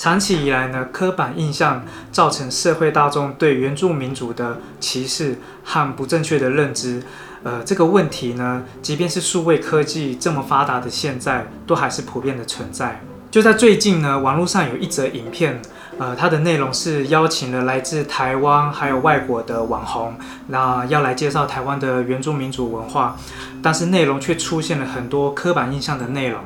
长期以来呢，刻板印象造成社会大众对原住民族的歧视和不正确的认知。呃，这个问题呢，即便是数位科技这么发达的现在，都还是普遍的存在。就在最近呢，网络上有一则影片，呃，它的内容是邀请了来自台湾还有外国的网红，那要来介绍台湾的原住民族文化，但是内容却出现了很多刻板印象的内容，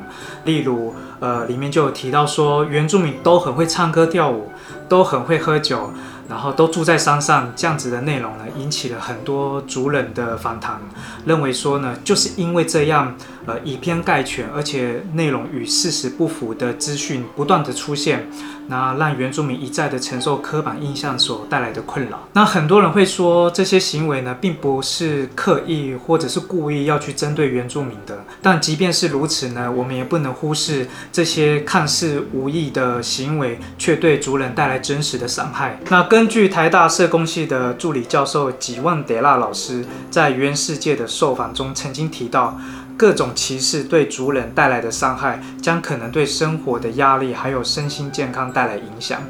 例如，呃，里面就有提到说原住民都很会唱歌跳舞，都很会喝酒。然后都住在山上，这样子的内容呢，引起了很多族人的反弹，认为说呢，就是因为这样，呃，以偏概全，而且内容与事实不符的资讯不断的出现，那让原住民一再的承受刻板印象所带来的困扰。那很多人会说，这些行为呢，并不是刻意或者是故意要去针对原住民的。但即便是如此呢，我们也不能忽视这些看似无意的行为，却对族人带来真实的伤害。那根据台大社工系的助理教授吉万德拉老师在《原世界》的受访中曾经提到，各种歧视对族人带来的伤害，将可能对生活的压力还有身心健康带来影响。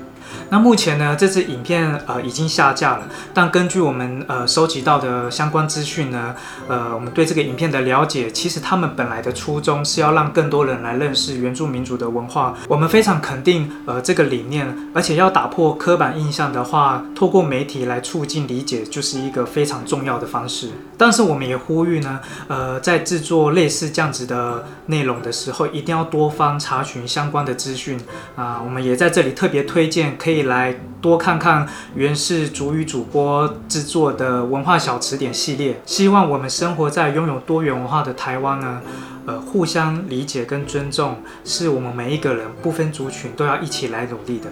那目前呢，这支影片呃已经下架了。但根据我们呃收集到的相关资讯呢，呃，我们对这个影片的了解，其实他们本来的初衷是要让更多人来认识原住民族的文化。我们非常肯定呃这个理念，而且要打破刻板印象的话，透过媒体来促进理解，就是一个非常重要的方式。但是我们也呼吁呢，呃，在制作类似这样子的内容的时候，一定要多方查询相关的资讯啊。我们也在这里特别推荐。可以来多看看原氏主语主播制作的文化小词典系列。希望我们生活在拥有多元文化的台湾呢，呃，互相理解跟尊重，是我们每一个人不分族群都要一起来努力的。